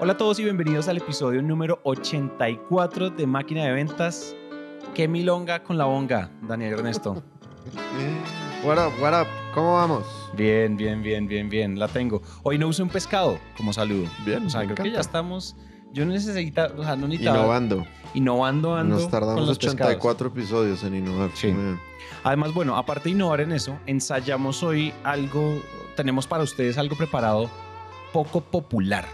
Hola a todos y bienvenidos al episodio número 84 de Máquina de Ventas. ¿Qué milonga con la bonga, Daniel Ernesto? What up, what up? ¿Cómo vamos? Bien, bien, bien, bien, bien, la tengo. Hoy no usé un pescado como saludo. Bien, O sea, creo que ya estamos... Yo necesitaba, o sea, no necesitaba... Innovando. Innovando ando Nos con tardamos los pescados. 84 episodios en innovar. Sí. Además, bueno, aparte de innovar en eso, ensayamos hoy algo, tenemos para ustedes algo preparado poco popular.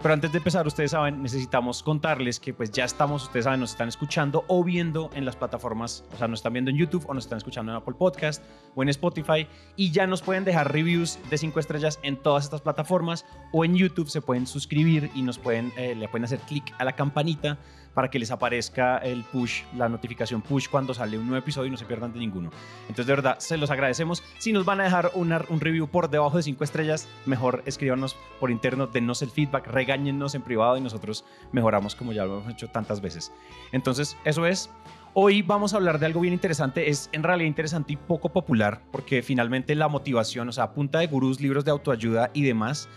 Pero antes de empezar, ustedes saben, necesitamos contarles que pues ya estamos, ustedes saben, nos están escuchando o viendo en las plataformas, o sea, nos están viendo en YouTube o nos están escuchando en Apple Podcast o en Spotify y ya nos pueden dejar reviews de 5 estrellas en todas estas plataformas o en YouTube se pueden suscribir y nos pueden, eh, le pueden hacer clic a la campanita para que les aparezca el push, la notificación push cuando sale un nuevo episodio y no se pierdan de ninguno. Entonces, de verdad, se los agradecemos. Si nos van a dejar una- un review por debajo de 5 estrellas, mejor escríbanos por interno, dennos el feedback, regáñennos en privado y nosotros mejoramos como ya lo hemos hecho tantas veces. Entonces, eso es. Hoy vamos a hablar de algo bien interesante, es en realidad interesante y poco popular, porque finalmente la motivación, o sea, punta de gurús, libros de autoayuda y demás,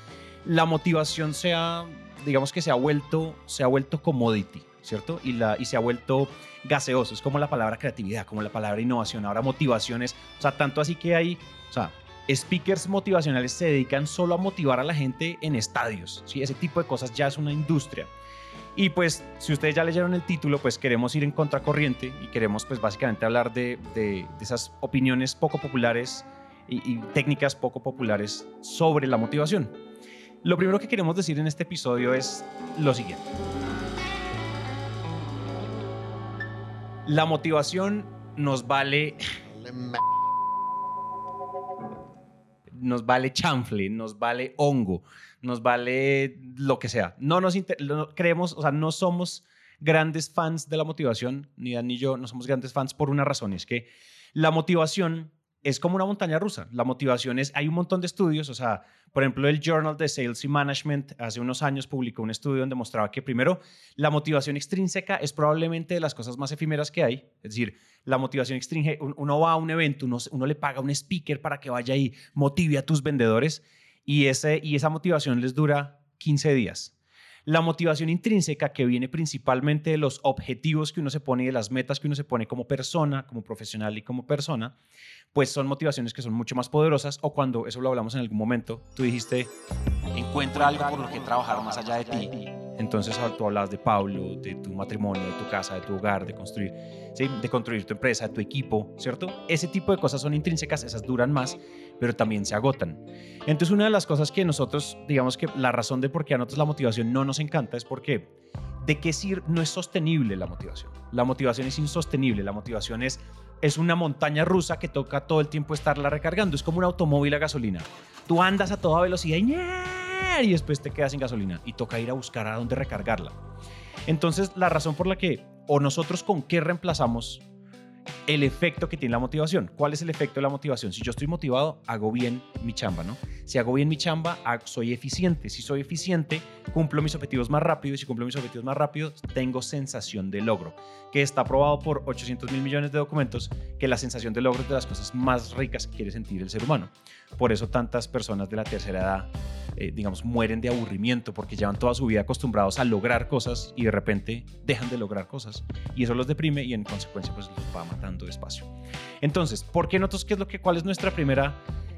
la motivación se ha, digamos que se ha vuelto, se ha vuelto commodity, ¿cierto? Y, la, y se ha vuelto gaseoso, es como la palabra creatividad, como la palabra innovación, ahora motivaciones, o sea, tanto así que hay, o sea, speakers motivacionales se dedican solo a motivar a la gente en estadios, ¿sí? Ese tipo de cosas ya es una industria. Y pues, si ustedes ya leyeron el título, pues queremos ir en contracorriente y queremos pues básicamente hablar de, de- de esas opiniones poco populares y, y técnicas poco populares sobre la motivación. Lo primero que queremos decir en este episodio es lo siguiente. La motivación nos vale, nos vale chanfle, nos vale hongo, nos vale lo que sea. No nos inter- no- creemos, o sea, no somos grandes fans de la motivación, ni Dan ni yo, no somos grandes fans por una razón, es que la motivación es como una montaña rusa. La motivación es, hay un montón de estudios, o sea, por ejemplo, el Journal de Sales y Management hace unos años publicó un estudio donde mostraba que primero, la motivación extrínseca es probablemente de las cosas más efímeras que hay. Es decir, la motivación extrínseca, un- uno va a un evento, uno, uno le paga a un speaker para que vaya y motive a tus vendedores y, ese, y esa motivación les dura 15 días. La motivación intrínseca que viene principalmente de los objetivos que uno se pone y de las metas que uno se pone como persona, como profesional y como persona, pues son motivaciones que son mucho más poderosas o cuando, eso lo hablamos en algún momento, tú dijiste, encuentra algo por lo que trabajar más allá de ti. Entonces ah, tú hablabas de Pablo, de tu matrimonio, de tu casa, de tu hogar, de construir, ¿sí? de construir tu empresa, de tu equipo, ¿cierto? Ese tipo de cosas son intrínsecas, esas duran más, pero también se agotan. Entonces una de las cosas que nosotros, digamos que la razón de por qué a nosotros la motivación no nos encanta es porque de qué sir no es sostenible la motivación. La motivación es insostenible, la motivación es es una montaña rusa que toca todo el tiempo estarla recargando. Es como un automóvil a gasolina. Tú andas a toda velocidad y, y después te quedas sin gasolina y toca ir a buscar a dónde recargarla. Entonces, la razón por la que, o nosotros con qué reemplazamos el efecto que tiene la motivación. ¿Cuál es el efecto de la motivación? Si yo estoy motivado, hago bien mi chamba, ¿no? Si hago bien mi chamba, ha- soy eficiente. Si soy eficiente, cumplo mis objetivos más rápido. Y si cumplo mis objetivos más rápido, tengo sensación de logro. Que está probado por 800 mil millones de documentos que la sensación de logro es de las cosas más ricas que quiere sentir el ser humano. Por eso tantas personas de la tercera edad, eh, digamos, mueren de aburrimiento porque llevan toda su vida acostumbrados a lograr cosas y de repente dejan de lograr cosas. Y eso los deprime y en consecuencia pues los va matando despacio. Entonces, ¿por qué nosotros qué es lo que, cuál es nuestra primera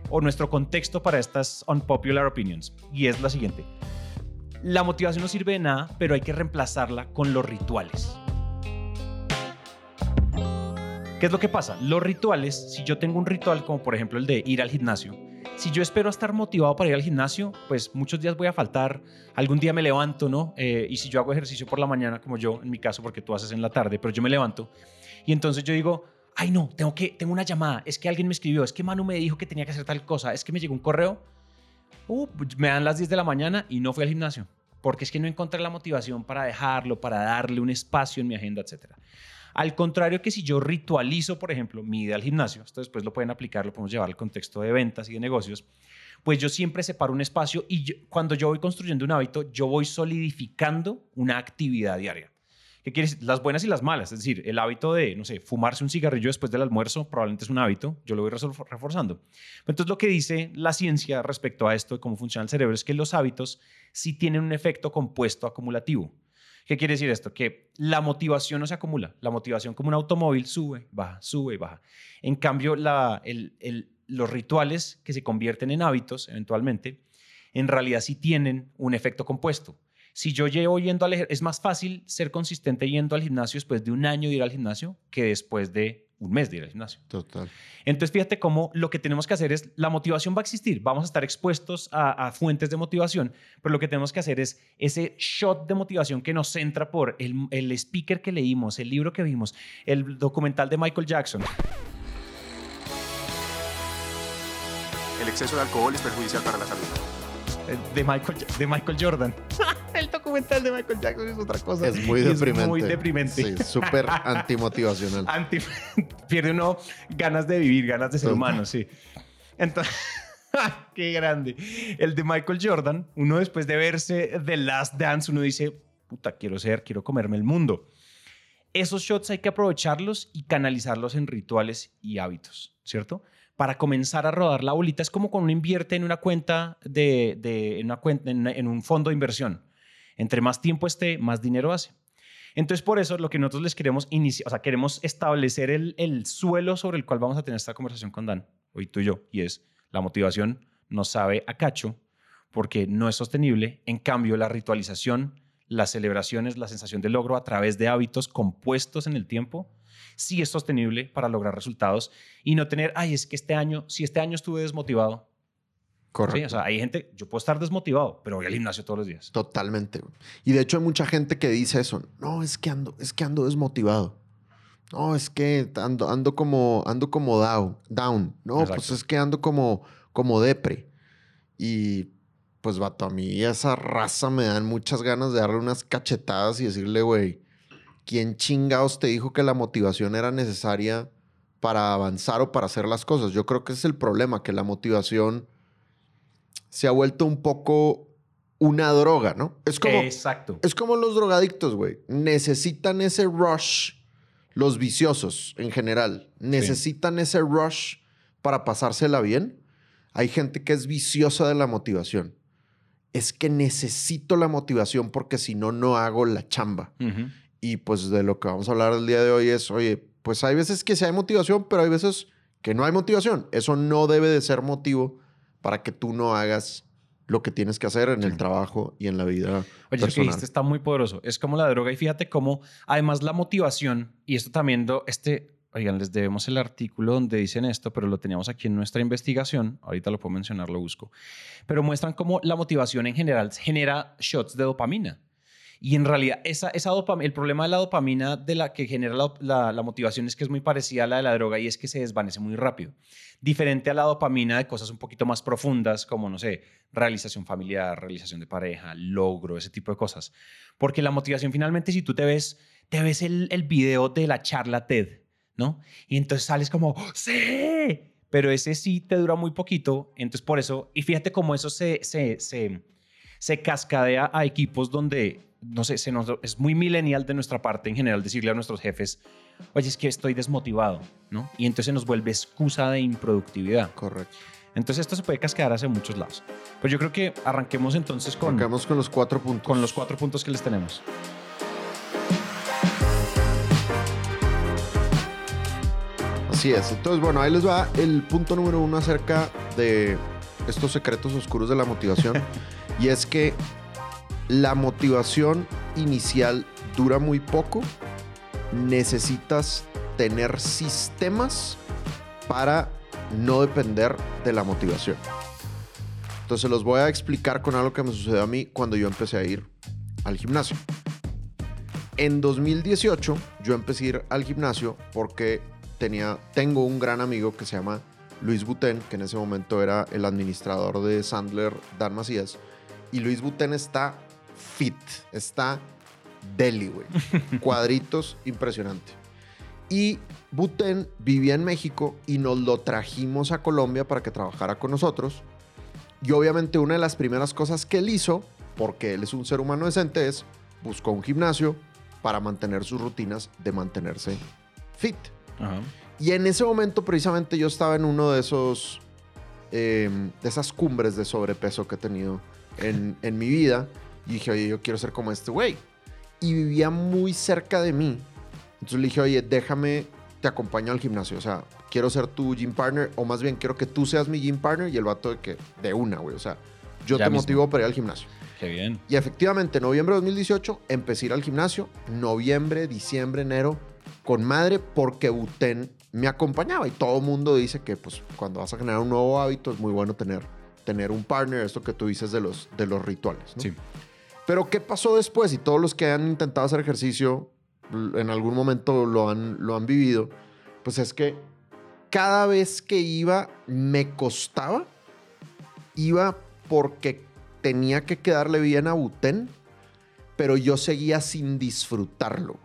o nuestro contexto para estas unpopular opinions? Y es la siguiente. La motivación no sirve de nada, pero hay que reemplazarla con los rituales. ¿Qué es lo que pasa? Los rituales, si yo tengo un ritual como por ejemplo el de ir al gimnasio, si yo espero estar motivado para ir al gimnasio, pues muchos días voy a faltar, algún día me levanto, ¿no? Eh, y si yo hago ejercicio por la mañana, como yo en mi caso, porque tú haces en la tarde, pero yo me levanto, y entonces yo digo, ay no, tengo, que, tengo una llamada, es que alguien me escribió, es que Manu me dijo que tenía que hacer tal cosa, es que me llegó un correo, uh, me dan las 10 de la mañana y no fui al gimnasio, porque es que no encontré la motivación para dejarlo, para darle un espacio en mi agenda, etcétera. Al contrario que si yo ritualizo, por ejemplo, mi ida al gimnasio, esto después lo pueden aplicar, lo podemos llevar al contexto de ventas y de negocios, pues yo siempre separo un espacio y yo- cuando yo voy construyendo un hábito, yo voy solidificando una actividad diaria. ¿Qué quiere decir? Las buenas y las malas. Es decir, el hábito de, no sé, fumarse un cigarrillo después del almuerzo probablemente es un hábito. Yo lo voy reforzando. Entonces, lo que dice la ciencia respecto a esto, de cómo funciona el cerebro, es que los hábitos sí tienen un efecto compuesto acumulativo. ¿Qué quiere decir esto? Que la motivación no se acumula. La motivación como un automóvil sube, baja, sube, baja. En cambio, los rituales que se convierten en hábitos eventualmente, en realidad sí tienen un efecto compuesto. Si yo llevo yendo al es más fácil ser consistente yendo al gimnasio después de un año de ir al gimnasio que después de un mes de ir al gimnasio. Total. Entonces, fíjate cómo lo que tenemos que hacer es, la motivación va a existir, vamos a estar expuestos a, a fuentes de motivación, pero lo que tenemos que hacer es ese shot de motivación que nos centra por el, el speaker que leímos, el libro que vimos, el documental de Michael Jackson. El exceso de alcohol es perjudicial para la salud. eh, De Michael, de Michael Jordan. el documental de Michael Jackson es otra cosa. Es muy deprimente. muy deprimente. Sí, súper antimotivacional. Anti- pierde uno ganas de vivir, ganas de ser humano, sí. Entonces, qué grande. El de Michael Jordan, uno después de verse The Last Dance, uno dice, puta, quiero ser, quiero comerme el mundo. Esos shots hay que aprovecharlos y canalizarlos en rituales y hábitos, ¿cierto? Para comenzar a rodar la bolita es como cuando uno invierte en una cuenta de, de- en, una cuenta, en, en un fondo de inversión. Entre más tiempo esté, más dinero hace. Entonces, por eso lo que nosotros les queremos iniciar, o sea, queremos establecer el, el suelo sobre el cual vamos a tener esta conversación con Dan, hoy tú y yo, y es la motivación nos sabe a cacho porque no es sostenible. En cambio, la ritualización, las celebraciones, la sensación de logro a través de hábitos compuestos en el tiempo, sí es sostenible para lograr resultados y no tener, ay, es que este año, si este año estuve desmotivado, Correcto. ¿sí? o sea, hay gente, yo puedo estar desmotivado, pero voy al gimnasio todos los días. Totalmente. Y de hecho hay mucha gente que dice eso. No, es que ando, es que ando desmotivado. No, es que ando, ando como, ando como down, down. No, pues Exacto. es que ando como, como depre. Y pues vato, a mí esa raza me dan muchas ganas de darle unas cachetadas y decirle, güey, ¿quién chingados te dijo que la motivación era necesaria para avanzar o para hacer las cosas? Yo creo que ese es el problema, que la motivación se ha vuelto un poco una droga, ¿no? Es como, Exacto. es como los drogadictos, güey. Necesitan ese rush, los viciosos en general, necesitan ese rush para pasársela bien. Hay gente que es viciosa de la motivación. Es que necesito la motivación porque si no, no hago la chamba. Y pues de lo que vamos a hablar el día de hoy es, oye, pues hay veces que sí hay motivación, pero hay veces que no hay motivación. Eso no debe de ser motivo para que tú no hagas lo que tienes que hacer en el trabajo y en la vida Oye, eso que dijiste está muy poderoso. Es como la droga y fíjate cómo, además, la motivación, y esto también, do- este, oigan, les debemos el artículo donde dicen esto, pero lo teníamos aquí en nuestra investigación. Ahorita lo puedo mencionar, lo busco. Pero muestran cómo la motivación en general genera shots de dopamina. Y en realidad, esa, esa dopamina, el problema de la dopamina de la que genera la, la- la motivación es que es muy parecida a la de la droga y es que se desvanece muy rápido. Diferente a la dopamina de cosas un poquito más profundas, como, no sé, realización familiar, realización de pareja, logro, ese tipo de cosas. Porque la motivación finalmente, si tú te ves, te ves el, el video de la charla TED, ¿no? Y entonces sales como, ¡sí! Pero ese sí te dura muy poquito, entonces por eso, y fíjate cómo eso se, se, se, se cascadea a equipos donde, no sé, se nos, es muy millennial de nuestra parte en general decirle a nuestros jefes, oye, es que estoy desmotivado, ¿no? Y entonces nos vuelve excusa de improductividad. Correcto. Entonces esto se puede cascadar hacia muchos lados. Pero yo creo que arranquemos entonces con, Acabamos con los cuatro puntos. con los cuatro puntos que les tenemos. Así es. Entonces, bueno, ahí les va el punto número uno acerca de estos secretos oscuros de la motivación. y es que la motivación inicial dura muy poco. Necesitas tener sistemas para no depender de la motivación. Entonces los voy a explicar con algo que me sucedió a mí cuando yo empecé a ir al gimnasio. En 2018 yo empecé a ir al gimnasio porque tenía, tengo un gran amigo que se llama Luis Buten, que en ese momento era el administrador de Sandler Dan Macías. Y Luis Buten está fit, está deli, güey. Cuadritos, impresionante. Y Buten vivía en México y nos lo trajimos a Colombia para que trabajara con nosotros. Y obviamente una de las primeras cosas que él hizo, porque él es un ser humano decente, es buscó un gimnasio, para mantener sus rutinas de mantenerse fit. Ajá. Y en ese momento precisamente yo estaba en uno de esos, eh, de esas cumbres de sobrepeso que he tenido en, en mi vida. Y dije, oye, yo quiero ser como este güey. Y vivía muy cerca de mí. Entonces le dije, oye, déjame, te acompaño al gimnasio. O sea, quiero ser tu gym partner. O más bien, quiero que tú seas mi gym partner. Y el vato de que, de una, güey. O sea, yo Ya te mismo. motivo para ir al gimnasio. Qué bien. Y efectivamente, noviembre de 2018 empecé a ir al gimnasio. Noviembre, diciembre, enero, con madre, porque Buten me acompañaba. Y todo el mundo dice que pues, cuando vas a generar un nuevo hábito es muy bueno tener, tener un partner, esto que tú dices de los, de los rituales. ¿no? Sí. Pero ¿qué pasó después? Y todos los que han intentado hacer ejercicio en algún momento lo han, lo han vivido. Pues es que cada vez que iba me costaba. Iba porque tenía que quedarle bien a Buten, pero yo seguía sin disfrutarlo.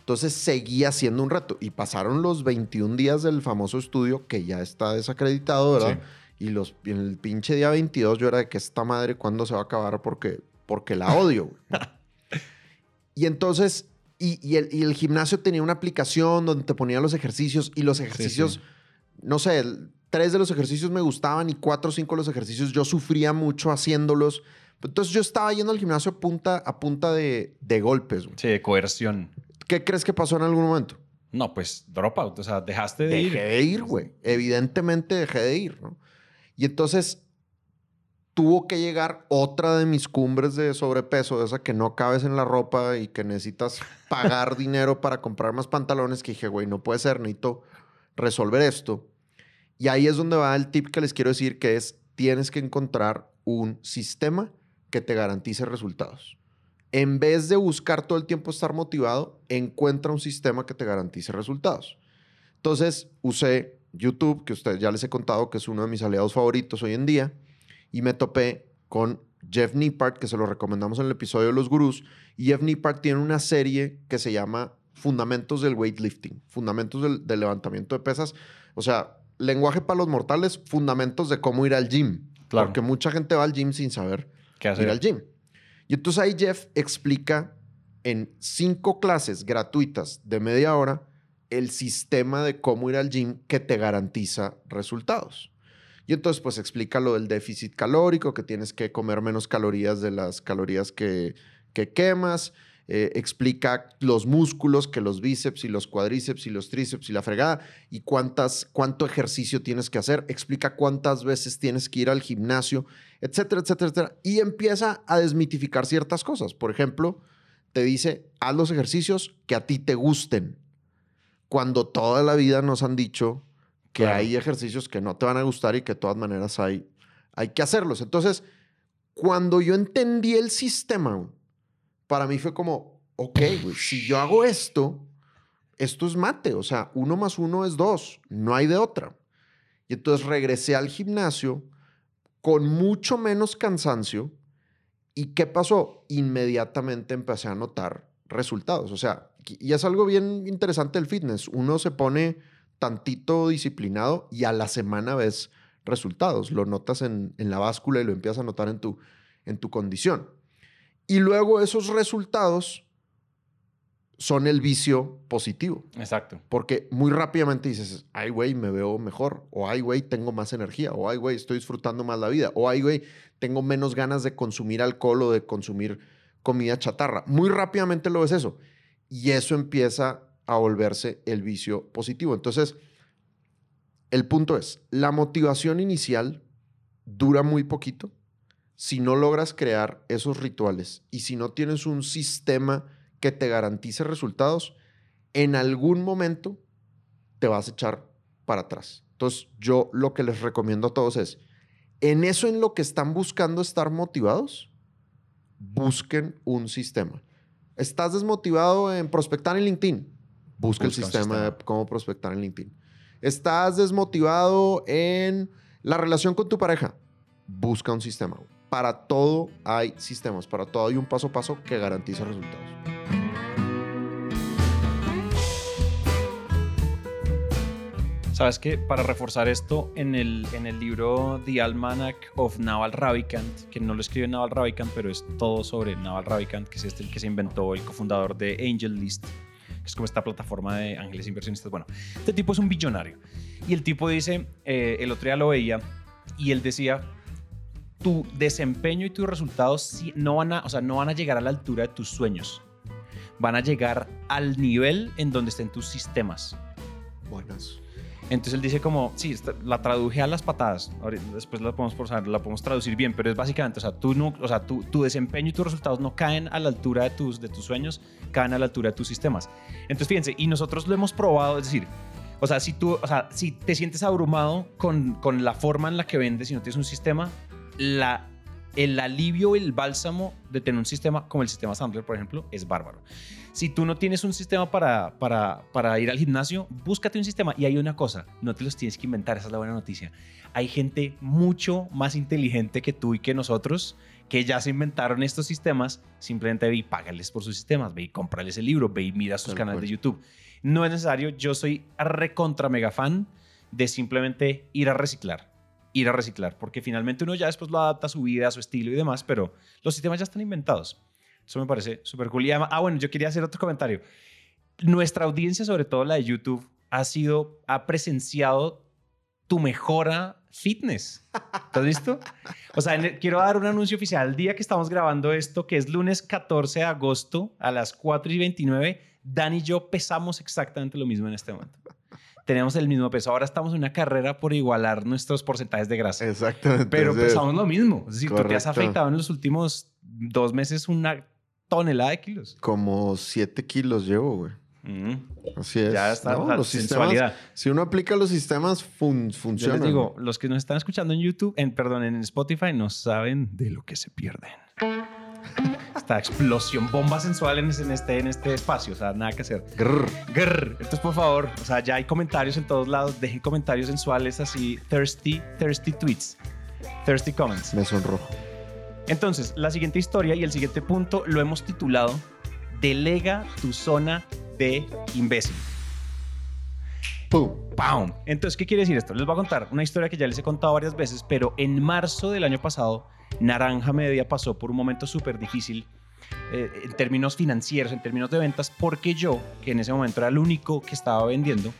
Entonces seguía siendo un reto. Y pasaron los 21 días del famoso estudio que ya está desacreditado, ¿verdad? Y los, en el pinche día 22 yo era de que esta madre, ¿cuándo se va a acabar? Porque, porque la odio. y entonces, y, y el, y el gimnasio tenía una aplicación donde te ponía los ejercicios y los ejercicios, sí. no sé, tres de los ejercicios me gustaban y cuatro o cinco de los ejercicios yo sufría mucho haciéndolos. Entonces yo estaba yendo al gimnasio a punta, a punta de, de golpes. güey. Sí, de coerción. ¿Qué crees que pasó en algún momento? No, pues dropout. O sea, dejaste de ir. Dejé de ir, güey. Evidentemente dejé de ir, ¿no? Y entonces tuvo que llegar otra de mis cumbres de sobrepeso, esa que no cabes en la ropa y que necesitas pagar dinero para comprar más pantalones, que dije, güey, no puede ser, necesito resolver esto. Y ahí es donde va el tip que les quiero decir, que es, tienes que encontrar un sistema que te garantice resultados. En vez de buscar todo el tiempo estar motivado, encuentra un sistema que te garantice resultados. Entonces usé YouTube, que ustedes ya les he contado que es uno de mis aliados favoritos hoy en día, y me topé con Jeff Nippard, que se lo recomendamos en el episodio de Los Gurús. Y Jeff Nippard tiene una serie que se llama Fundamentos del Weightlifting, Fundamentos del, del Levantamiento de Pesas. O sea, lenguaje para los mortales, fundamentos de cómo ir al gym. Claro. Porque mucha gente va al gym sin saber ¿Qué ir hacer? al gym. Y entonces ahí Jeff explica en cinco clases gratuitas de media hora el sistema de cómo ir al gym que te garantiza resultados. Y entonces pues explica lo del déficit calórico, que tienes que comer menos calorías de las calorías que, que quemas. Eh, explica los músculos, que los bíceps y los cuádriceps y los tríceps y la fregada, y cuántas, cuánto ejercicio tienes que hacer. Explica cuántas veces tienes que ir al gimnasio, etcétera, etcétera, etcétera. Y empieza a desmitificar ciertas cosas. Por ejemplo, te dice, haz los ejercicios que a ti te gusten. Cuando toda la vida nos han dicho que Claro. hay ejercicios que no te van a gustar y que de todas maneras hay, hay que hacerlos. Entonces, cuando yo entendí el sistema, para mí fue como, ok, güey, si yo hago esto, esto es mate. O sea, uno más uno es dos. No hay de otra. Y entonces regresé al gimnasio con mucho menos cansancio. ¿Y qué pasó? Inmediatamente empecé a notar resultados. O sea, y es algo bien interesante el fitness. Uno se pone tantito disciplinado y a la semana ves resultados. Lo notas en, en la báscula y lo empiezas a notar en tu, en tu condición. Y luego esos resultados son el vicio positivo. Exacto. Porque muy rápidamente dices, ay, güey, me veo mejor. O ay, güey, tengo más energía. O ay, güey, estoy disfrutando más la vida. O ay, güey, tengo menos ganas de consumir alcohol o de consumir comida chatarra. Muy rápidamente lo ves eso. Y eso empieza a volverse el vicio positivo. Entonces, el punto es, la motivación inicial dura muy poquito si no logras crear esos rituales y si no tienes un sistema que te garantice resultados, en algún momento te vas a echar para atrás. Entonces, yo lo que les recomiendo a todos es, en eso en lo que están buscando estar motivados, busquen un sistema. ¿Estás desmotivado en prospectar en LinkedIn? Busca, el Busca sistema, sistema. de cómo prospectar en LinkedIn. ¿Estás desmotivado en la relación con tu pareja? Busca un sistema. Para todo hay sistemas, para todo hay un paso a paso que garantiza resultados. Sabes que para reforzar esto, en el, en el libro The Almanac of Naval Ravikant, que no lo escribe Naval Ravikant, pero es todo sobre Naval Ravikant, que es este el que se inventó el cofundador de Angel List, que es como esta plataforma de ángeles inversionistas. Bueno, este tipo es un billonario. Y el tipo dice, eh, el otro día lo veía, y él decía, tu desempeño y tus resultados no van, a, o sea, no van a llegar a la altura de tus sueños. Van a llegar al nivel en donde estén tus sistemas. Buenas. Entonces él dice como, sí, la traduje a las patadas. Después la podemos, la podemos traducir bien, pero es básicamente, o sea, tú no, o sea, tu, tu desempeño y tus resultados no caen a la altura de tus, de tus sueños, caen a la altura de tus sistemas. Entonces fíjense, y nosotros lo hemos probado, es decir, o sea, si tú, o sea, si te sientes abrumado con, con la forma en la que vendes y no tienes un sistema, la, el alivio, el bálsamo de tener un sistema como el sistema Sandler, por ejemplo, es bárbaro. Si tú no tienes un sistema para, para, para ir al gimnasio, búscate un sistema. Y hay una cosa, no te los tienes que inventar, esa es la buena noticia. Hay gente mucho más inteligente que tú y que nosotros que ya se inventaron estos sistemas, simplemente ve y págales por sus sistemas, ve y cómprales el libro, ve y mira sus Tal canales cual. de YouTube. No es necesario, yo soy recontra mega fan de simplemente ir a reciclar, ir a reciclar, porque finalmente uno ya después lo adapta a su vida, a su estilo y demás, pero los sistemas ya están inventados. Eso me parece súper cool. Y además- ah, bueno, yo quería hacer otro comentario. Nuestra audiencia, sobre todo la de YouTube, ha sido, ha presenciado tu mejora fitness. ¿Te has visto? O sea, el- quiero dar un anuncio oficial. El día que estamos grabando esto, que es lunes 14 de agosto a las 4 y 29, Dan y yo pesamos exactamente lo mismo en este momento. Tenemos el mismo peso. Ahora estamos en una carrera por igualar nuestros porcentajes de grasa. Exactamente. Pero pesamos lo mismo. Es decir, tú te has afeitado en los últimos dos meses una tonelada de kilos. Como 7 kilos llevo, güey. Mm, Así es. Ya está, No, los sistemas, si uno aplica los sistemas, fun- Yo funcionan. les digo, los que nos están escuchando en YouTube, en, perdón, en Spotify, no saben de lo que se pierden. Esta explosión, bomba sensual en, en este, en este espacio, o sea, nada que hacer. Grrr. Grr. Entonces, por favor, o sea, ya hay comentarios en todos lados, dejen comentarios sensuales así, thirsty, thirsty tweets, thirsty comments. Me sonrojo. Entonces, la siguiente historia y el siguiente punto lo hemos titulado Delega tu zona de imbécil. ¡Pum! ¡Pam! Entonces, ¿qué quiere decir esto? Les voy a contar una historia que ya les he contado varias veces, pero en marzo del año pasado, Naranja Media pasó por un momento súper difícil eh, en términos financieros, en términos de ventas, porque yo, que en ese momento era el único que estaba vendiendo,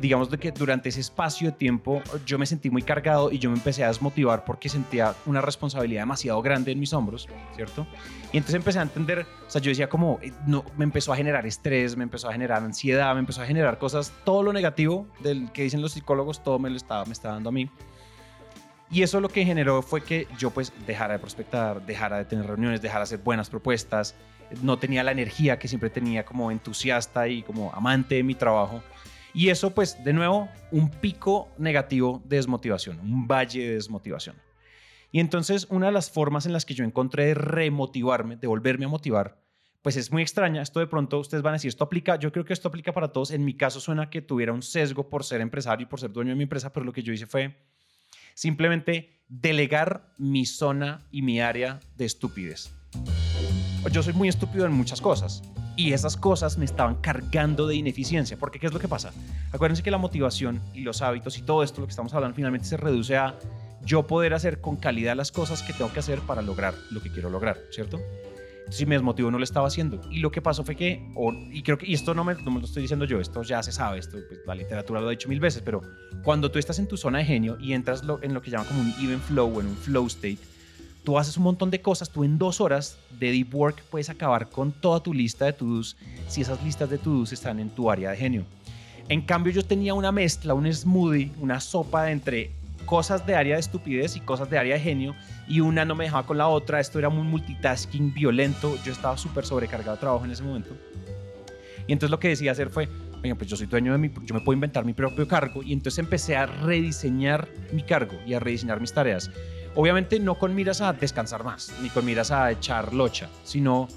digamos de que durante ese espacio de tiempo yo me sentí muy cargado y yo me empecé a desmotivar porque sentía una responsabilidad demasiado grande en mis hombros, ¿cierto? Y entonces empecé a entender, o sea, yo decía como, eh, no, me empezó a generar estrés, me empezó a generar ansiedad, me empezó a generar cosas, todo lo negativo del que dicen los psicólogos, todo me lo estaba, me estaba dando a mí. Y eso lo que generó fue que yo pues dejara de prospectar, dejara de tener reuniones, dejara de hacer buenas propuestas, no tenía la energía que siempre tenía como entusiasta y como amante de mi trabajo. Y eso pues de nuevo un pico negativo de desmotivación, un valle de desmotivación. Y entonces una de las formas en las que yo encontré de remotivarme, de volverme a motivar, pues es muy extraña. Esto de pronto ustedes van a decir, esto aplica, yo creo que esto aplica para todos. En mi caso suena que tuviera un sesgo por ser empresario y por ser dueño de mi empresa, pero lo que yo hice fue simplemente delegar mi zona y mi área de estupidez. Yo soy muy estúpido en muchas cosas y esas cosas me estaban cargando de ineficiencia, porque ¿qué es lo que pasa? Acuérdense que la motivación y los hábitos y todo esto, lo que estamos hablando, finalmente se reduce a yo poder hacer con calidad las cosas que tengo que hacer para lograr lo que quiero lograr, ¿cierto? Si me desmotivo, no lo estaba haendo. Y lo que pasó fue que, o- y creo que, y esto no me, no me lo estoy diciendo yo, esto ya se sabe, esto, pues, la literatura lo ha dicho mil veces, pero cuando tú estás en tu zona de genio y entras en lo que llaman como un even flow o en un flow state, tú haces un montón de cosas, tú en dos horas de deep work puedes acabar con toda tu lista de to-dos si esas listas de to-dos están en tu área de genio. En cambio, yo tenía una mezcla, un smoothie, una sopa entre cosas de área de estupidez y cosas de área de genio, y una no me dejaba con la otra. Esto era un multitasking violento. Yo estaba súper sobrecargado de trabajo en ese momento. Y entonces lo que decidí hacer fue, venga, pues yo soy dueño de mi, yo me puedo inventar mi propio cargo. Y entonces empecé a rediseñar mi cargo y a rediseñar mis tareas. Obviamente no con miras a descansar más, ni con miras a echar locha, sino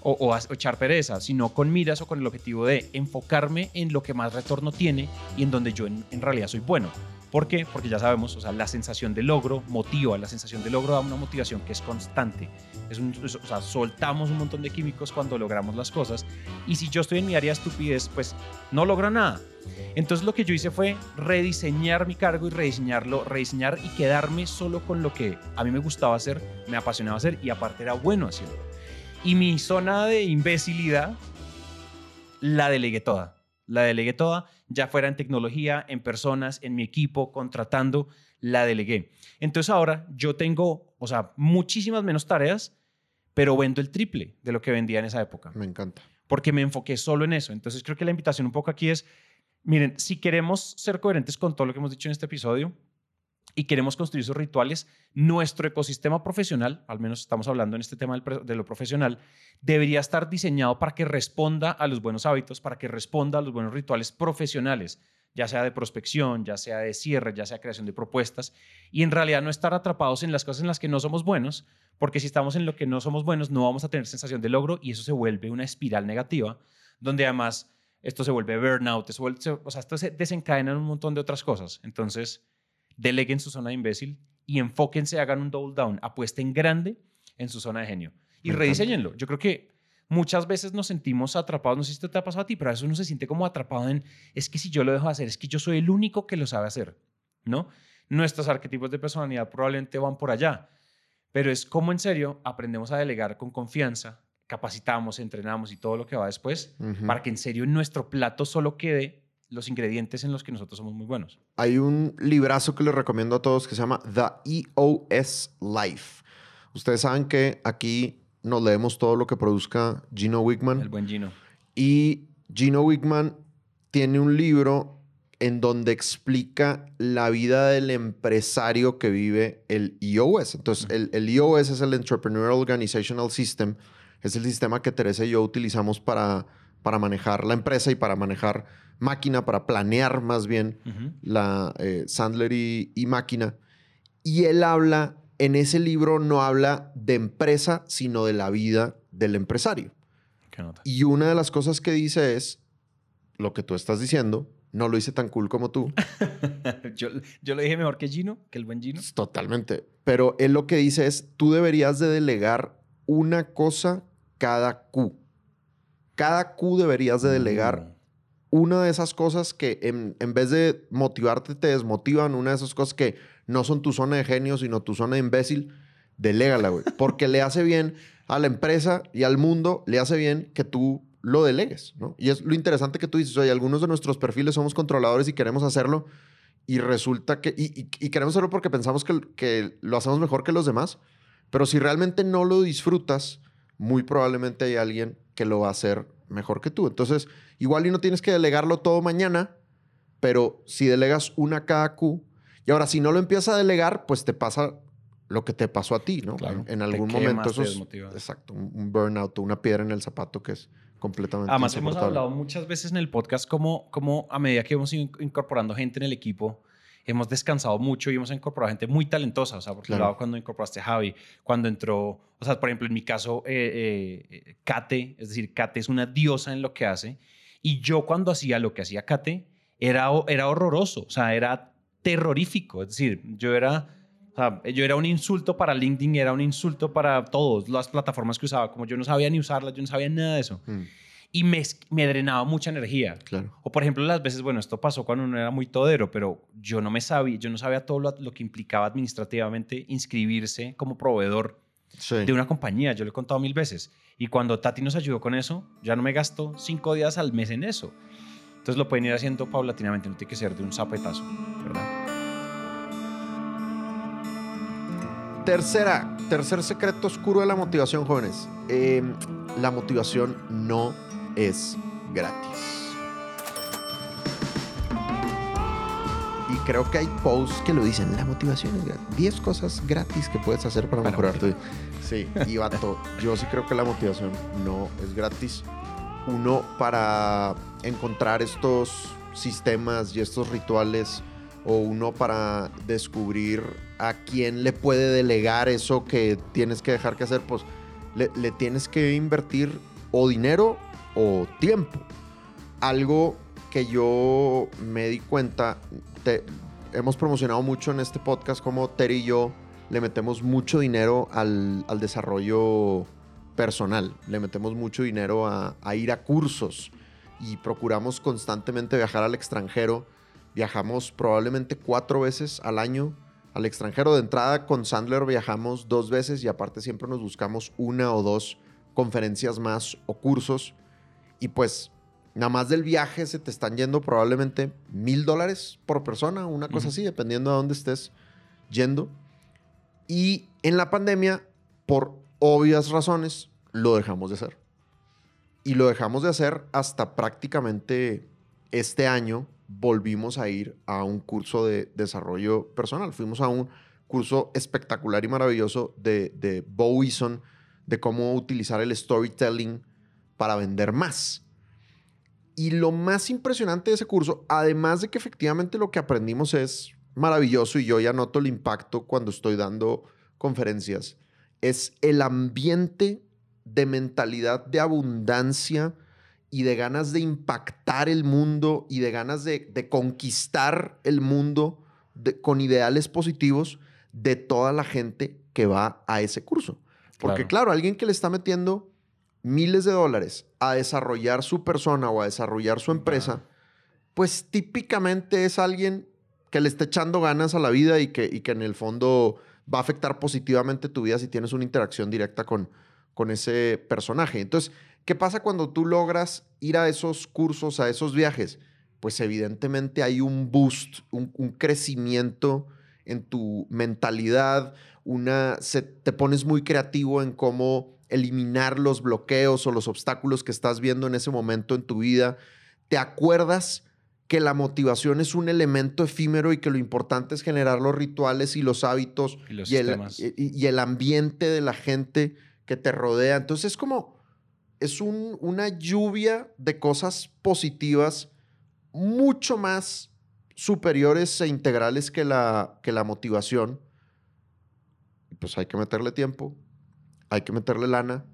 o, o a- o echar pereza, sino con miras o con el objetivo de enfocarme en lo que más retorno tiene y en donde yo en, en realidad soy bueno. ¿Por qué? Porque ya sabemos, o sea, la sensación de logro motiva, la sensación de logro da una motivación que es constante. Es un, o sea, soltamos un montón de químicos cuando logramos las cosas. Y si yo estoy en mi área de estupidez, pues no logro nada. Entonces lo que yo hice fue rediseñar mi cargo y rediseñarlo, rediseñar y quedarme solo con lo que a mí me gustaba hacer, me apasionaba hacer y aparte era bueno haciendo. Y mi zona de imbecilidad la delegué toda. La delegué toda, ya fuera en tecnología, en personas, en mi equipo, contratando, la delegué. Entonces ahora yo tengo, o sea, muchísimas menos tareas, pero vendo el triple de lo que vendía en esa época. Me encanta. Porque me enfoqué solo en eso. Entonces creo que la invitación un poco aquí es, miren, si queremos ser coherentes con todo lo que hemos dicho en este episodio, y queremos construir esos rituales, nuestro ecosistema profesional, al menos estamos hablando en este tema de lo profesional, debería estar diseñado para que responda a los buenos hábitos, para que responda a los buenos rituales profesionales, ya sea de prospección, ya sea de cierre, ya sea creación de propuestas, y en realidad no estar atrapados en las cosas en las que no somos buenos, porque si estamos en lo que no somos buenos, no vamos a tener sensación de logro y eso se vuelve una espiral negativa, donde además esto se vuelve burnout, o sea, esto se desencadena en un montón de otras cosas. Entonces, deleguen su zona de imbécil y enfóquense, hagan un double down, apuesten grande en su zona de genio y rediseñenlo. Yo creo que muchas veces nos sentimos atrapados, no sé si te ha pasado a ti, pero a veces uno se siente como atrapado en, es que si yo lo dejo hacer, es que yo soy el único que lo sabe hacer, ¿no? Nuestros arquetipos de personalidad probablemente van por allá, pero es como en serio aprendemos a delegar con confianza, capacitamos, entrenamos y todo lo que va después, para que en serio en nuestro plato solo quede los ingredientes en los que nosotros somos muy buenos. Hay un librazo que les recomiendo a todos que se llama The EOS Life. Ustedes saben que aquí nos leemos todo lo que produzca Gino Wickman. El buen Gino. Y Gino Wickman tiene un libro en donde explica la vida del empresario que vive el EOS. Entonces, el, el EOS es el Entrepreneurial Organizational System. Es el sistema que Teresa y yo utilizamos para, para manejar la empresa y para manejar máquina, para planear más bien la eh, Sandler y, máquina. Y él habla, en ese libro no habla de empresa, sino de la vida del empresario. Y una de las cosas que dice es lo que tú estás diciendo. No lo hice tan cool como tú. yo, yo lo dije mejor que Gino, que el buen Gino. Totalmente. Pero él lo que dice es, tú deberías de delegar una cosa cada Q. Cada Q deberías de delegar mm una de esas cosas que en, vez de motivarte te desmotivan, una de esas cosas que no son tu zona de genio, sino tu zona de imbécil, delégala, güey. Porque le hace bien a la empresa y al mundo, le hace bien que tú lo delegues, ¿no? Y es lo interesante que tú dices, oye, algunos de nuestros perfiles somos controladores y queremos hacerlo y resulta que, y, queremos hacerlo porque pensamos que, que lo hacemos mejor que los demás, pero si realmente no lo disfrutas, muy probablemente hay alguien que lo va a hacer mejor que tú. Entonces, igual y no tienes que delegarlo todo mañana, pero si delegas una cada Q, y ahora si no lo empiezas a delegar, pues te pasa lo que te pasó a ti, ¿no? en, algún momento eso es exacto, un, burnout, una piedra en el zapato que es completamente Además hemos hablado muchas veces en el podcast como, como a medida que hemos ido incorporando gente en el equipo, hemos descansado mucho y hemos incorporado gente muy talentosa. O sea, por claro. cuando incorporaste a Javi, cuando entró, o sea, por ejemplo, en mi caso, eh, eh, Kate, es decir, Kate es una diosa en lo que hace. Y yo cuando hacía lo que hacía Kate, era, era horroroso, o sea, era terrorífico. Es decir, yo era, o sea, yo era un insulto para LinkedIn, era un insulto para todas las plataformas que usaba. Como yo no sabía ni usarlas, yo no sabía nada de eso. Mm y me, me, drenaba mucha energía. Claro. O por ejemplo, las veces, bueno, esto pasó cuando uno era muy todero, pero yo no me sabía, yo no sabía todo lo, que implicaba administrativamente inscribirse como proveedor de una compañía. Yo lo he contado mil veces. Y cuando Tati nos ayudó con eso, ya no me gasto cinco días al mes en eso. Entonces lo pueden ir haciendo paulatinamente, no tiene que ser de un zapetazo, ¿verdad? Tercera, tercer secreto oscuro de la motivación, jóvenes. Eh, la motivación no es gratis. Y creo que hay posts que lo dicen, la motivación es gratis. 10 cosas gratis que puedes hacer para, mejorar tu Sí, y vato, yo sí creo que la motivación no es gratis. Uno, para encontrar estos sistemas y estos rituales, o uno para descubrir a quién le puede delegar eso que tienes que dejar que hacer, pues le, le tienes que invertir o dinero o tiempo. Algo que yo me di cuenta, hemos promocionado mucho en este podcast como Terry y yo le metemos mucho dinero al, al desarrollo personal, le metemos mucho dinero a, a ir a cursos y procuramos constantemente viajar al extranjero. Viajamos probablemente cuatro veces al año al extranjero. De entrada con Sandler viajamos dos veces y aparte siempre nos buscamos una o dos conferencias más o cursos. Y pues nada más del viaje se te están yendo probablemente mil dólares por persona, una cosa así, dependiendo de dónde estés yendo. Y en la pandemia, por obvias razones, lo dejamos de hacer. Y lo dejamos de hacer hasta prácticamente este año volvimos a ir a un curso de desarrollo personal. Fuimos a un curso espectacular y maravilloso de, de Bo Wilson de cómo utilizar el storytelling para vender más. Y lo más impresionante de ese curso, además de que efectivamente lo que aprendimos es maravilloso y yo ya noto el impacto cuando estoy dando conferencias, es el ambiente de mentalidad de abundancia y de ganas de impactar el mundo y de ganas de, de conquistar el mundo de- con ideales positivos de toda la gente que va a ese curso. Porque Claro. claro, alguien que le está metiendo miles de dólares a desarrollar su persona o a desarrollar su empresa, pues típicamente es alguien que le está echando ganas a la vida y que, y que en el fondo va a afectar positivamente tu vida si tienes una interacción directa con, con ese personaje. Entonces, ¿qué pasa cuando tú logras ir a esos cursos, a esos viajes? Pues evidentemente hay un boost, un, un crecimiento en tu mentalidad, una, se- te pones muy creativo en cómo eliminar los bloqueos o los obstáculos que estás viendo en ese momento en tu vida. Te acuerdas que la motivación es un elemento efímero y que lo importante es generar los rituales y los hábitos Y los y el, sistemas. y- y el ambiente de la gente que te rodea. Entonces es como, es un- una lluvia de cosas positivas mucho más superiores e integrales que la, que la motivación. Pues hay que meterle tiempo, hay que meterle lana,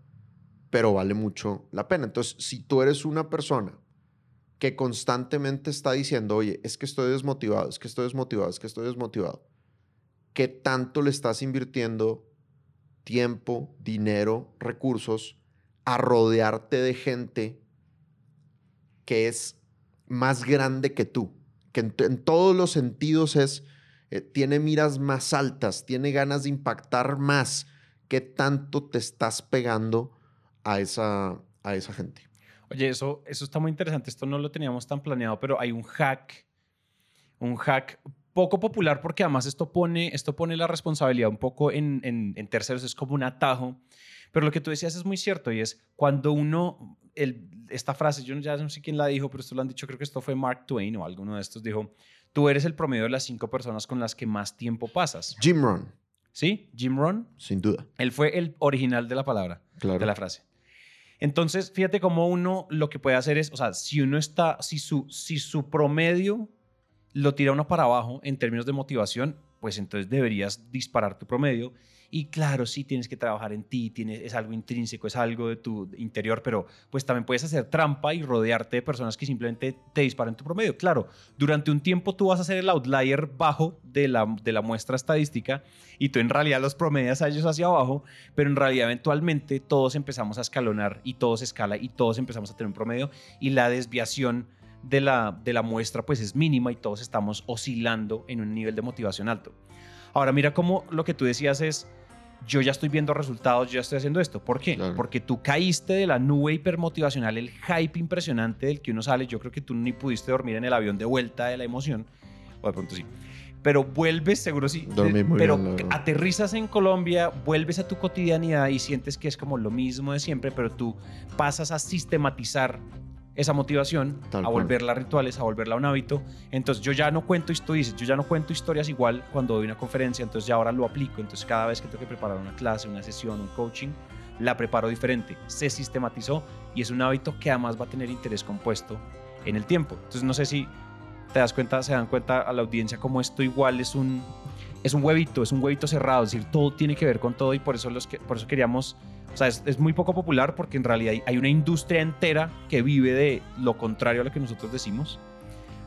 pero vale mucho la pena. Entonces, si tú eres una persona que constantemente está diciendo, oye, es que estoy desmotivado, es que estoy desmotivado, es que estoy desmotivado, ¿qué tanto le estás invirtiendo tiempo, dinero, recursos a rodearte de gente que es más grande que tú? Que en, todos los sentidos es, eh, tiene miras más altas, tiene ganas de impactar más. ¿Qué tanto te estás pegando a esa, a esa gente? Oye, eso, eso está muy interesante. Esto no lo teníamos tan planeado, pero hay un hack, un hack poco popular porque además esto pone, esto pone la responsabilidad un poco en, en- en terceros, es como un atajo. Pero lo que tú decías es muy cierto y es cuando uno, el- esta frase, yo ya no sé quién la dijo, pero esto lo han dicho, creo que esto fue Mark Twain o alguno de estos, dijo, tú eres el promedio de las cinco personas con las que más tiempo pasas. Jim Ron, ¿Sí? Jim Rohn, sin duda. él fue el original de la palabra Claro. de la frase. Entonces, fíjate cómo uno lo que puede hacer es, o sea, si uno está, si su, si su promedio lo tira uno para abajo en términos de motivación, pues entonces deberías disparar tu promedio. Y claro, sí tienes que trabajar en ti, tienes, es algo intrínseco, es algo de tu interior, pero pues también puedes hacer trampa y rodearte de personas que simplemente te disparen tu promedio. Claro, durante un tiempo tú vas a ser el outlier bajo de la, de la muestra estadística y tú en realidad los promedias a ellos hacia abajo, pero en realidad eventualmente todos empezamos a escalonar y todos escala y todos empezamos a tener un promedio y la desviación de la, de la muestra pues es mínima y todos estamos oscilando en un nivel de motivación alto. Ahora mira cómo lo que tú decías es, yo ya estoy viendo resultados, yo ya estoy haciendo esto. ¿Por qué? Claro. Porque tú caíste de la nube hipermotivacional, el hype impresionante del que uno sale. Yo creo que tú ni pudiste dormir en el avión de vuelta de la emoción, o de pronto sí. Pero vuelves, seguro sí. Dormí muy pero bien, aterrizas en Colombia, vuelves a tu cotidianidad y sientes que es como lo mismo de siempre, pero tú pasas a sistematizar esa motivación, Tal a cual. volverla a rituales, a volverla a un hábito. Entonces yo ya no cuento historias, yo ya no cuento historias igual cuando doy una conferencia, entonces ya ahora lo aplico. Entonces cada vez que tengo que preparar una clase, una sesión, un coaching, la preparo diferente. Se sistematizó y es un hábito que además va a tener interés compuesto en el tiempo. Entonces no sé si te das cuenta, se dan cuenta a la audiencia como esto igual es un es un huevito, es un huevito cerrado, es decir, todo tiene que ver con todo y por eso los que por eso queríamos o sea, es, es muy poco popular porque en realidad hay, una industria entera que vive de lo contrario a lo que nosotros decimos.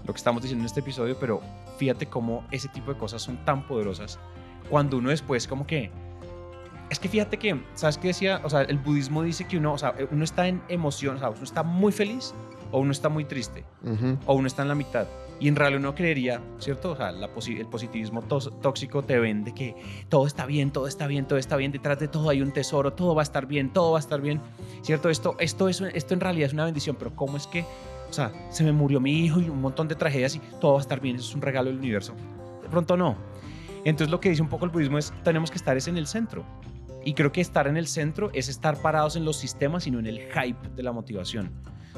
lo que estamos diciendo en este episodio, pero fíjate cómo ese tipo de cosas son tan poderosas cuando uno después como que... Es que fíjate que, ¿sabes qué decía? O sea, el budismo dice que uno, o sea, uno está en emoción, o sea, uno está muy feliz o uno está muy triste o uno está en la mitad. Y en realidad uno creería, ¿cierto? O sea, la posi- el positivismo tóxico te vende que todo está bien, todo está bien, todo está bien, detrás de todo hay un tesoro, todo va a estar bien, todo va a estar bien, ¿cierto? Esto, esto, es, esto en realidad es una bendición, pero ¿cómo es que, o sea, se me murió mi hijo y un montón de tragedias y todo va a estar bien, eso es un regalo del universo? De pronto no. Entonces lo que dice un poco el budismo es, tenemos que estar es en el centro. Y creo que estar en el centro es estar parados en los sistemas y no en el hype de la motivación,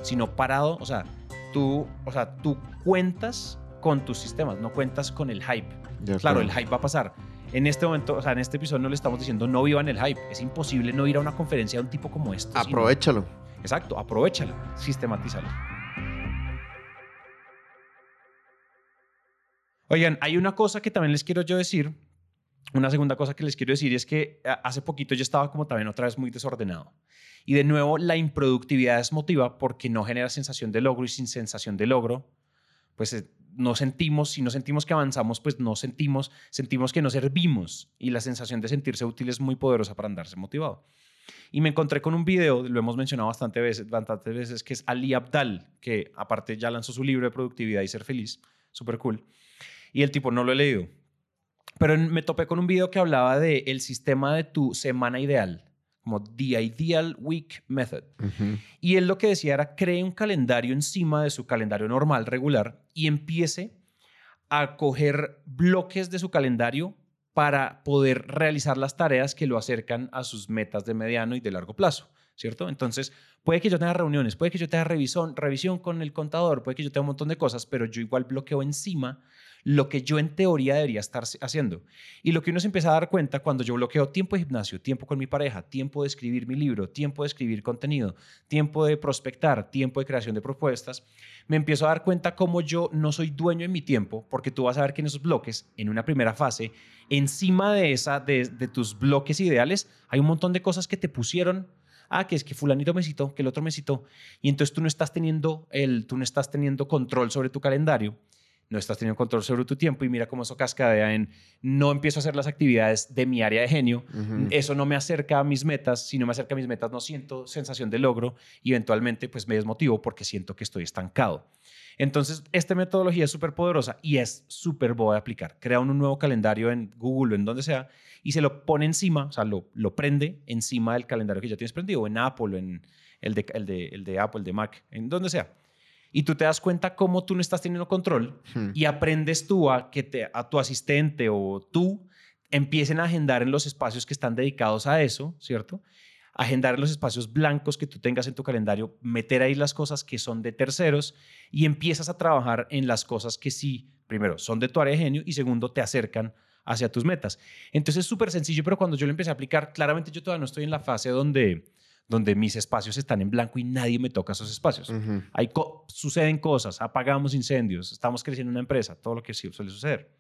sino parado, o sea, tú, o sea, tú cuentas con tus sistemas, no cuentas con el hype. Claro, el hype va a pasar. En este momento, o sea, en este episodio no le estamos diciendo no vivan el hype. Es imposible no ir a una conferencia de un tipo como este. sino- Aprovechalo. Exacto, aprovechalo, sistematízalo. Oigan, hay una cosa que también les quiero yo decir. Una segunda cosa que les quiero decir es que hace poquito yo estaba como también otra vez muy desordenado. Y de nuevo, la improductividad desmotiva porque no genera sensación de logro y sin sensación de logro, pues eh, no sentimos, si no sentimos que avanzamos, pues no sentimos, sentimos que no servimos. Y la sensación de sentirse útil es muy poderosa para andarse motivado. Y me encontré con un video, lo hemos mencionado bastante veces, bastantes veces, que es Ali Abdal, que aparte ya lanzó su libro de productividad y ser feliz, súper cool. Y el tipo no lo he leído. Pero me topé con un video que hablaba de el sistema de tu semana ideal, como The Ideal Week Method. Ujú. Y él lo que decía era cree un calendario encima de su calendario normal, regular, y empiece a coger bloques de su calendario para poder realizar las tareas que lo acercan a sus metas de mediano y de largo plazo, ¿cierto? Entonces, puede que yo tenga reuniones, puede que yo tenga revisión, revisión con el contador, puede que yo tenga un montón de cosas, pero yo igual bloqueo encima lo que yo en teoría debería estar haciendo. Y lo que uno se empieza a dar cuenta cuando yo bloqueo tiempo de gimnasio, tiempo con mi pareja, tiempo de escribir mi libro, tiempo de escribir contenido, tiempo de prospectar, tiempo de creación de propuestas, me empiezo a dar cuenta cómo yo no soy dueño de mi tiempo, porque tú vas a ver que en esos bloques, en una primera fase, encima de, esa, de, de tus bloques ideales, hay un montón de cosas que te pusieron. Ah, que es que fulanito me citó, que el otro me citó. Y entonces tú no estás teniendo, el, tú no estás teniendo control sobre tu calendario no estás teniendo control sobre tu tiempo y mira cómo eso cascadea en no empiezo a hacer las actividades de mi área de genio, eso no me acerca a mis metas, si no me acerca a mis metas no siento sensación de logro y eventualmente pues me desmotivo porque siento que estoy estancado. Entonces, esta metodología es súper poderosa y es súper boa de aplicar. Crea un nuevo calendario en Google o en donde sea y se lo pone encima, o sea, lo, lo prende encima del calendario que ya tienes prendido, en Apple, en el de, el, de, el de Apple, el de Mac, en donde sea. Y tú te das cuenta cómo tú no estás teniendo control Ujú. y aprendes tú a que te, a tu asistente o tú empiecen a agendar en los espacios que están dedicados a eso, ¿cierto? Agendar en los espacios blancos que tú tengas en tu calendario, meter ahí las cosas que son de terceros y empiezas a trabajar en las cosas que sí, primero, son de tu área de genio y segundo, te acercan hacia tus metas. Entonces es súper sencillo, pero cuando yo lo empecé a aplicar, claramente yo todavía no estoy en la fase donde, donde mis espacios están en blanco y nadie me toca esos espacios. Ujú. Hay co- suceden cosas, apagamos incendios, estamos creciendo una empresa, todo lo que sí suele suceder.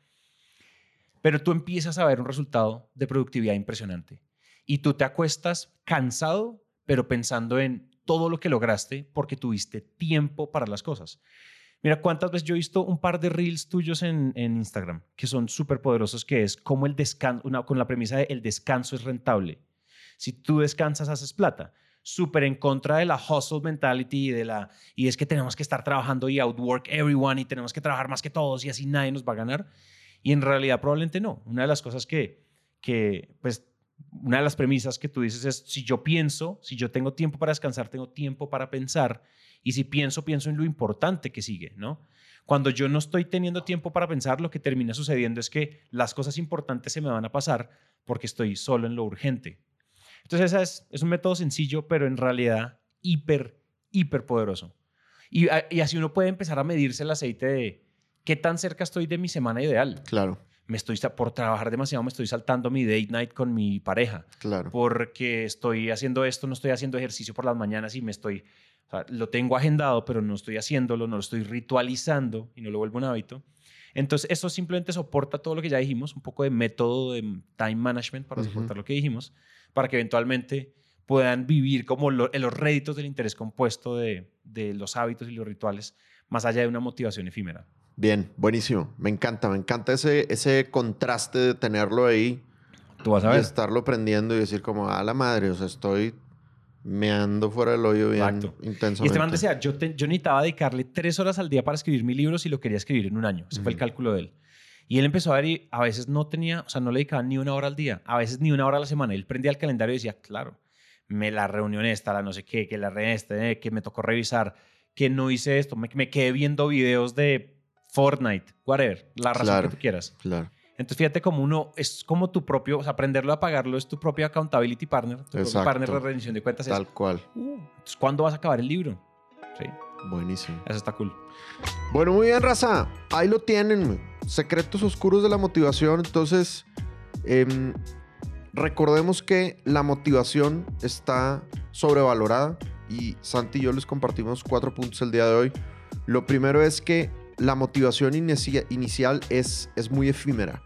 Pero tú empiezas a ver un resultado de productividad impresionante y tú te acuestas cansado, pero pensando en todo lo que lograste porque tuviste tiempo para las cosas. Mira cuántas veces yo he visto un par de reels tuyos en, en Instagram que son súper poderosos, que es como el descanso, una, con la premisa de el descanso es rentable. Si tú descansas, haces plata. Súper en contra de la hustle mentality y de la y es que tenemos que estar trabajando y outwork everyone y tenemos que trabajar más que todos y así nadie nos va a ganar. Y en realidad probablemente no. Una de las cosas que, que pues, una de las premisas que tú dices es, si yo pienso, si yo tengo tiempo para descansar, tengo tiempo para pensar. Y si pienso, pienso en lo importante que sigue, ¿no? Cuando yo no estoy teniendo tiempo para pensar, lo que termina sucediendo es que las cosas importantes se me van a pasar porque estoy solo en lo urgente. Entonces, esa es, es un método sencillo, pero en realidad hiper, hiper poderoso. Y, a- y así uno puede empezar a medirse el aceite de qué tan cerca estoy de mi semana ideal. Claro, Me estoy, por trabajar demasiado, me estoy saltando mi date night con mi pareja claro. porque estoy haciendo esto, no estoy haciendo ejercicio por las mañanas y me estoy, o sea, lo tengo agendado, pero no estoy haciéndolo, no lo estoy ritualizando y no lo vuelvo un hábito. Entonces, eso simplemente soporta todo lo que ya dijimos, un poco de método de time management para Ujú. soportar lo que dijimos, para que eventualmente puedan vivir como lo- en los réditos del interés compuesto de, de los hábitos y los rituales, más allá de una motivación efímera. Bien, buenísimo. Me encanta, me encanta ese, ese contraste de tenerlo ahí Tú vas a y ver. estarlo prendiendo y decir como, a la madre, o sea, estoy meando fuera del hoyo bien Exacto. intensamente. Y este man decía, yo, te- yo necesitaba dedicarle tres horas al día para escribir mi libro si lo quería escribir en un año. Ese fue el cálculo de él. Y él empezó a ver y a veces no tenía, o sea, no le dedicaba ni una hora al día, a veces ni una hora a la semana. Él prendía el calendario y decía, claro, me la reunión esta, la no sé qué, que la reunión esta, eh, que me tocó revisar, que no hice esto, me, me quedé viendo videos de Fortnite, whatever, la razón Claro. que tú quieras. Claro. Entonces, fíjate como uno es como tu propio, o sea, aprenderlo a pagarlo es tu propio accountability partner, tu propio partner de rendición de cuentas. es, Tal cual. "Uh, entonces, ¿cuándo vas a acabar el libro? Sí, Buenísimo. eso está cool. Bueno, muy bien, raza. Ahí lo tienen. Secretos oscuros de la motivación. Entonces, em, recordemos que la motivación está sobrevalorada y Santi y yo les compartimos cuatro puntos el día de hoy. Lo primero es que la motivación inicia- inicial es, es muy efímera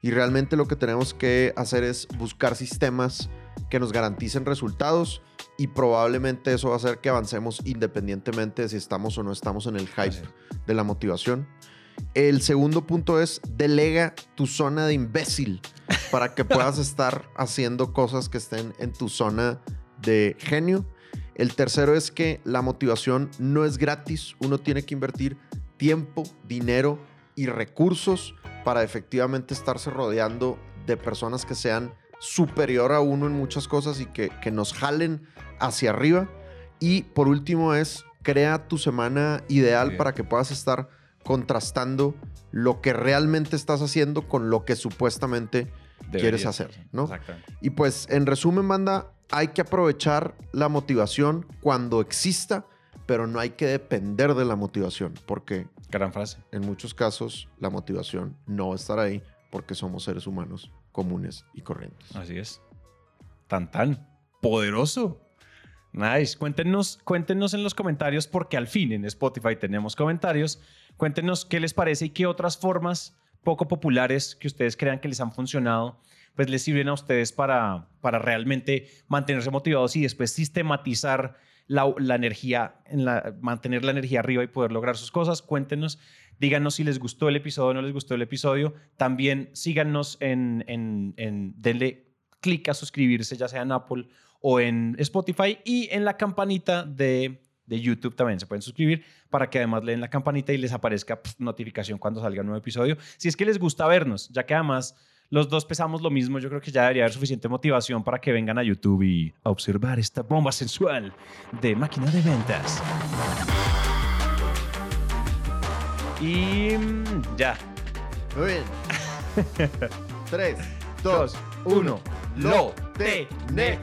y realmente lo que tenemos que hacer es buscar sistemas que nos garanticen resultados y probablemente eso va a hacer que avancemos independientemente de si estamos o no estamos en el hype de la motivación. El segundo punto es delega tu zona de imbécil para que puedas estar haciendo cosas que estén en tu zona de genio. El tercero es que la motivación no es gratis. Uno tiene que invertir tiempo, dinero y recursos para efectivamente estarse rodeando de personas que sean superior a uno en muchas cosas y que, que nos jalen hacia arriba. Y por último es crea tu semana ideal para que puedas estar contrastando lo que realmente estás haciendo con lo que supuestamente quieres hacer, ¿no? Y pues en resumen, banda, hay que aprovechar la motivación cuando exista, pero no hay que depender de la motivación, porque Gran frase. en muchos casos la motivación no va a estar ahí porque somos seres humanos comunes y corrientes. Así es. Tan tan poderoso. Nice. Cuéntenos, cuéntenos en los comentarios porque al fin en Spotify tenemos comentarios. Cuéntenos qué les parece y qué otras formas poco populares que ustedes crean que les han funcionado, pues les sirven a ustedes para, para realmente mantenerse motivados y después sistematizar la, la energía, en la, mantener la energía arriba y poder lograr sus cosas. Cuéntenos, díganos si les gustó el episodio o no les gustó el episodio. También síganos en, en, en denle clic a suscribirse, ya sea en Apple o en Spotify y en la campanita de, de YouTube también se pueden suscribir para que además le den la campanita y les aparezca notificación cuando salga un nuevo episodio. Si es que les gusta vernos, ya que además los dos pesamos lo mismo, yo creo que ya debería haber suficiente motivación para que vengan a YouTube y a observar esta bomba sensual de máquina de ventas. Y mm, ya, Muy bien. Tres, dos, uno, lo tenemos.